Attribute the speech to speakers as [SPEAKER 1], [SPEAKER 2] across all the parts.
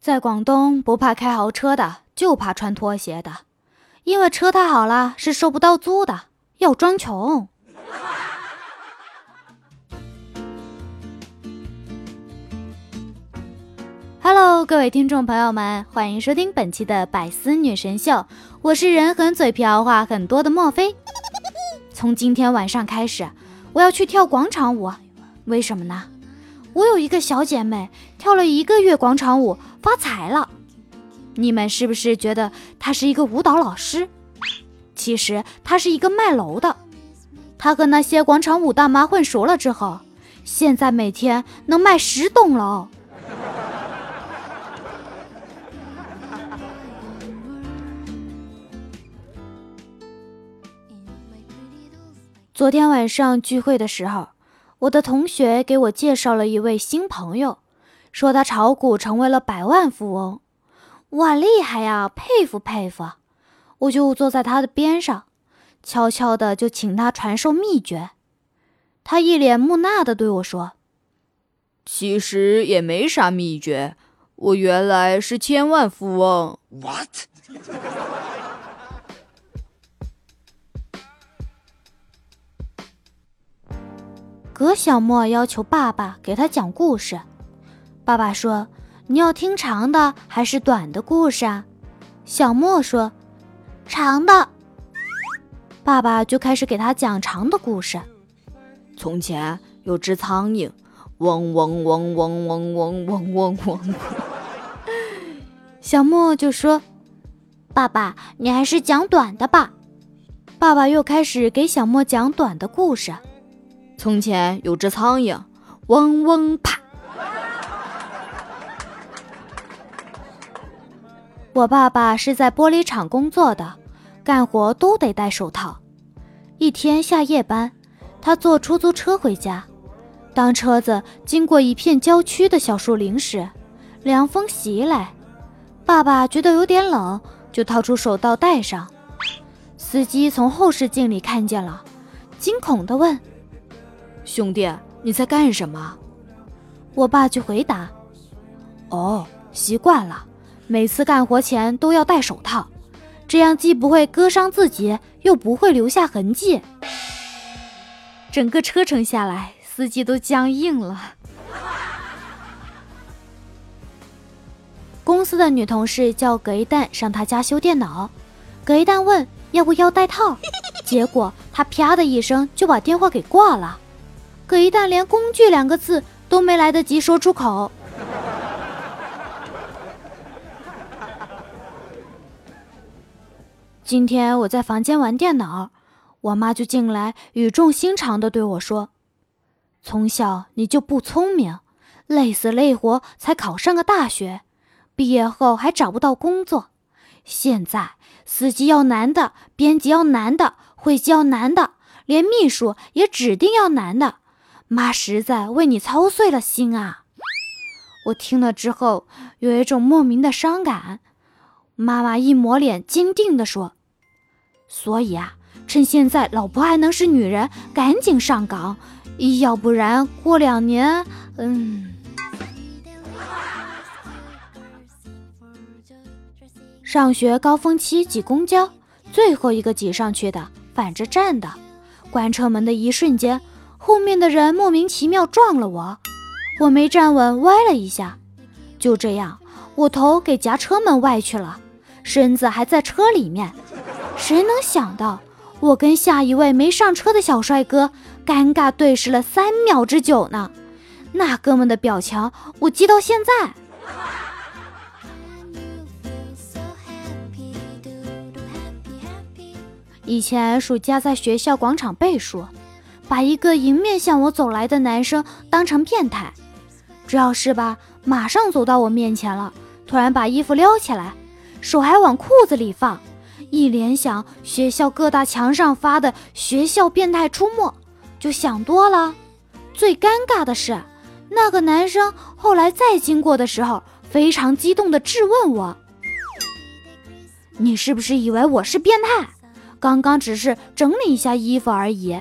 [SPEAKER 1] 在广东，不怕开豪车的，就怕穿拖鞋的，因为车太好了是收不到租的，要装穷。Hello，各位听众朋友们，欢迎收听本期的百思女神秀，我是人狠嘴瓢话很多的莫非。从今天晚上开始，我要去跳广场舞，为什么呢？我有一个小姐妹跳了一个月广场舞发财了，你们是不是觉得他是一个舞蹈老师？其实他是一个卖楼的，他和那些广场舞大妈混熟了之后，现在每天能卖十栋楼。昨天晚上聚会的时候。我的同学给我介绍了一位新朋友，说他炒股成为了百万富翁，哇，厉害呀，佩服佩服！我就坐在他的边上，悄悄的就请他传授秘诀。他一脸木讷的对我说：“
[SPEAKER 2] 其实也没啥秘诀，我原来是千万富翁。”
[SPEAKER 3] What？
[SPEAKER 1] 葛小莫要求爸爸给他讲故事。爸爸说：“你要听长的还是短的故事啊？”小莫说：“长的。”爸爸就开始给他讲长的故事。
[SPEAKER 2] 从前有只苍蝇，嗡嗡嗡嗡嗡嗡嗡嗡嗡。
[SPEAKER 1] 小莫就说：“爸爸，你还是讲短的吧。”爸爸又开始给小莫讲短的故事。
[SPEAKER 2] 从前有只苍蝇，嗡嗡啪。
[SPEAKER 1] 我爸爸是在玻璃厂工作的，干活都得戴手套。一天下夜班，他坐出租车回家。当车子经过一片郊区的小树林时，凉风袭来，爸爸觉得有点冷，就掏出手套戴上。司机从后视镜里看见了，惊恐地问。
[SPEAKER 2] 兄弟，你在干什么？
[SPEAKER 1] 我爸就回答：“
[SPEAKER 2] 哦，习惯了，
[SPEAKER 1] 每次干活前都要戴手套，这样既不会割伤自己，又不会留下痕迹。”整个车程下来，司机都僵硬了。公司的女同事叫葛一蛋上他家修电脑，葛一蛋问要不要带套，结果他啪的一声就把电话给挂了。葛一旦连“工具”两个字都没来得及说出口，今天我在房间玩电脑，我妈就进来，语重心长的对我说：“从小你就不聪明，累死累活才考上个大学，毕业后还找不到工作。现在司机要男的，编辑要男的，会计要男的，连秘书也指定要男的。”妈实在为你操碎了心啊！我听了之后有一种莫名的伤感。妈妈一抹脸，坚定地说：“所以啊，趁现在老婆还能是女人，赶紧上岗，要不然过两年……嗯。”上学高峰期挤公交，最后一个挤上去的，反着站的，关车门的一瞬间。后面的人莫名其妙撞了我，我没站稳，歪了一下，就这样，我头给夹车门外去了，身子还在车里面。谁能想到，我跟下一位没上车的小帅哥尴尬对视了三秒之久呢？那哥们的表情，我记到现在。以前暑假在学校广场背书。把一个迎面向我走来的男生当成变态，主要是吧，马上走到我面前了，突然把衣服撩起来，手还往裤子里放。一联想学校各大墙上发的“学校变态出没”，就想多了。最尴尬的是，那个男生后来再经过的时候，非常激动地质问我：“你是不是以为我是变态？刚刚只是整理一下衣服而已。”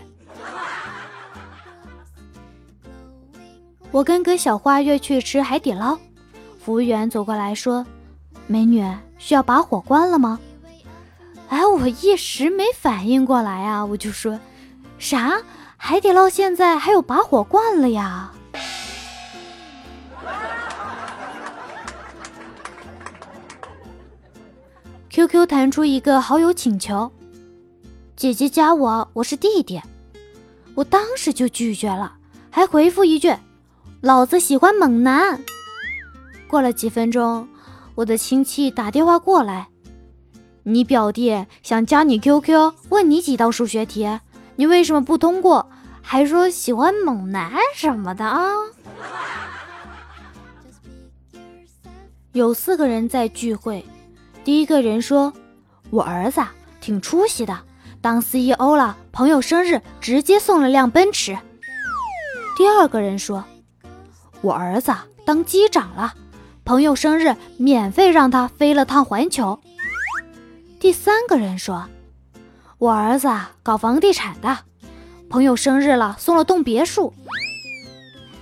[SPEAKER 1] 我跟葛小花约去吃海底捞，服务员走过来说：“美女，需要把火关了吗？”哎，我一时没反应过来啊，我就说：“啥？海底捞现在还有拔火罐了呀？”QQ 弹出一个好友请求：“姐姐加我，我是弟弟。”我当时就拒绝了，还回复一句：“老子喜欢猛男。”过了几分钟，我的亲戚打电话过来。你表弟想加你 QQ，问你几道数学题，你为什么不通过？还说喜欢猛男什么的啊？有四个人在聚会，第一个人说：“我儿子挺出息的，当 CEO 了，朋友生日直接送了辆奔驰。”第二个人说：“我儿子当机长了，朋友生日免费让他飞了趟环球。”第三个人说：“我儿子搞房地产的，朋友生日了送了栋别墅。”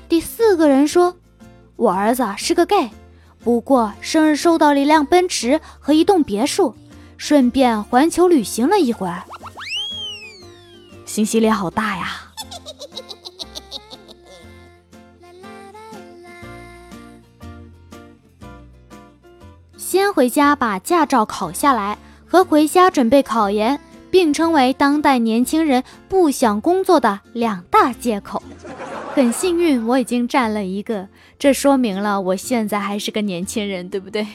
[SPEAKER 1] 第四个人说：“我儿子是个 gay，不过生日收到了一辆奔驰和一栋别墅，顺便环球旅行了一会儿。”信息量好大呀！先回家把驾照考下来。和回家准备考研并称为当代年轻人不想工作的两大借口。很幸运，我已经占了一个，这说明了我现在还是个年轻人，对不对？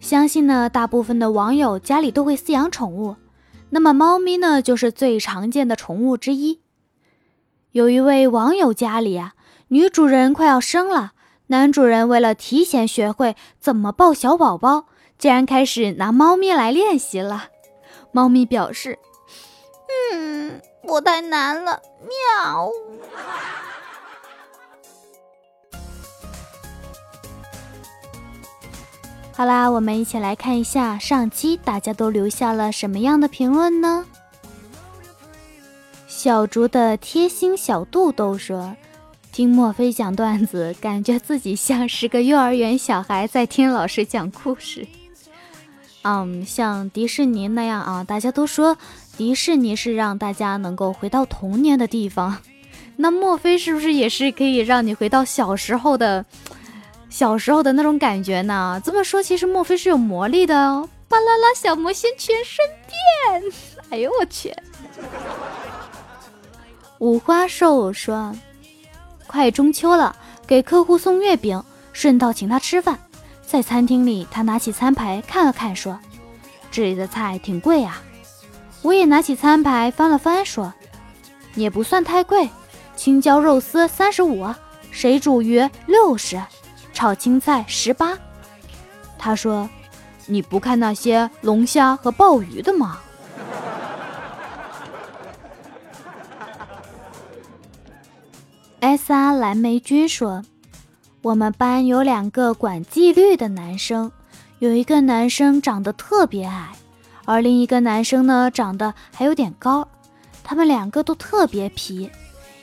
[SPEAKER 1] 相信呢，大部分的网友家里都会饲养宠物，那么猫咪呢，就是最常见的宠物之一。有一位网友家里啊，女主人快要生了。男主人为了提前学会怎么抱小宝宝，竟然开始拿猫咪来练习了。猫咪表示：“嗯，我太难了。”喵。好啦，我们一起来看一下上期大家都留下了什么样的评论呢？小竹的贴心小肚兜说。听墨菲讲段子，感觉自己像是个幼儿园小孩在听老师讲故事。嗯，像迪士尼那样啊，大家都说迪士尼是让大家能够回到童年的地方。那墨菲是不是也是可以让你回到小时候的小时候的那种感觉呢？这么说，其实墨菲是有魔力的哦。巴啦啦小魔仙全身变！哎呦我去！五花兽说。快中秋了，给客户送月饼，顺道请他吃饭。在餐厅里，他拿起餐牌看了看，说：“这里的菜挺贵啊。”我也拿起餐牌翻了翻，说：“也不算太贵，青椒肉丝三十五，水煮鱼六十，炒青菜十八。”他说：“你不看那些龙虾和鲍鱼的吗？”艾莎蓝莓君说：“我们班有两个管纪律的男生，有一个男生长得特别矮，而另一个男生呢长得还有点高。他们两个都特别皮，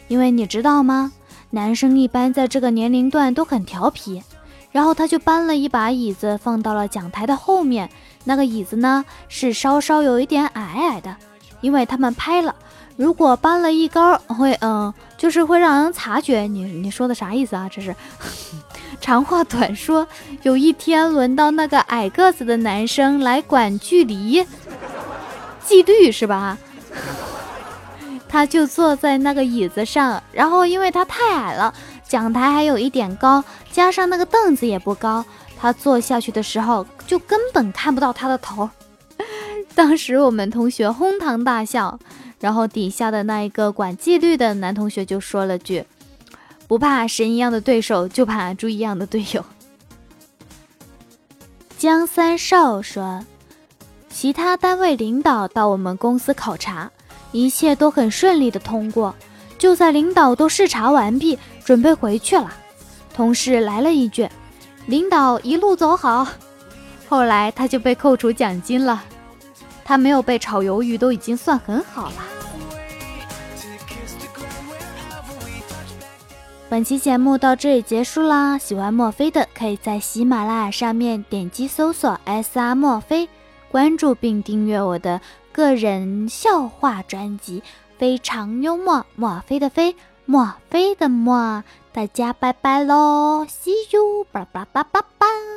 [SPEAKER 1] 因为你知道吗？男生一般在这个年龄段都很调皮。然后他就搬了一把椅子放到了讲台的后面，那个椅子呢是稍稍有一点矮矮的，因为他们拍了。”如果搬了一高，会嗯，就是会让人察觉。你你说的啥意思啊？这是 长话短说。有一天轮到那个矮个子的男生来管距离，纪律是吧？他就坐在那个椅子上，然后因为他太矮了，讲台还有一点高，加上那个凳子也不高，他坐下去的时候就根本看不到他的头。当时我们同学哄堂大笑。然后底下的那一个管纪律的男同学就说了句：“不怕神一样的对手，就怕猪一样的队友。”江三少说：“其他单位领导到我们公司考察，一切都很顺利的通过。就在领导都视察完毕，准备回去了，同事来了一句：‘领导一路走好。’后来他就被扣除奖金了。他没有被炒鱿鱼，都已经算很好了。”本期节目到这里结束啦！喜欢墨菲的，可以在喜马拉雅上面点击搜索 “S R 墨菲”，关注并订阅我的个人笑话专辑，非常幽默。墨菲的菲，墨菲的墨，大家拜拜喽！See you，拜拜拜拜拜。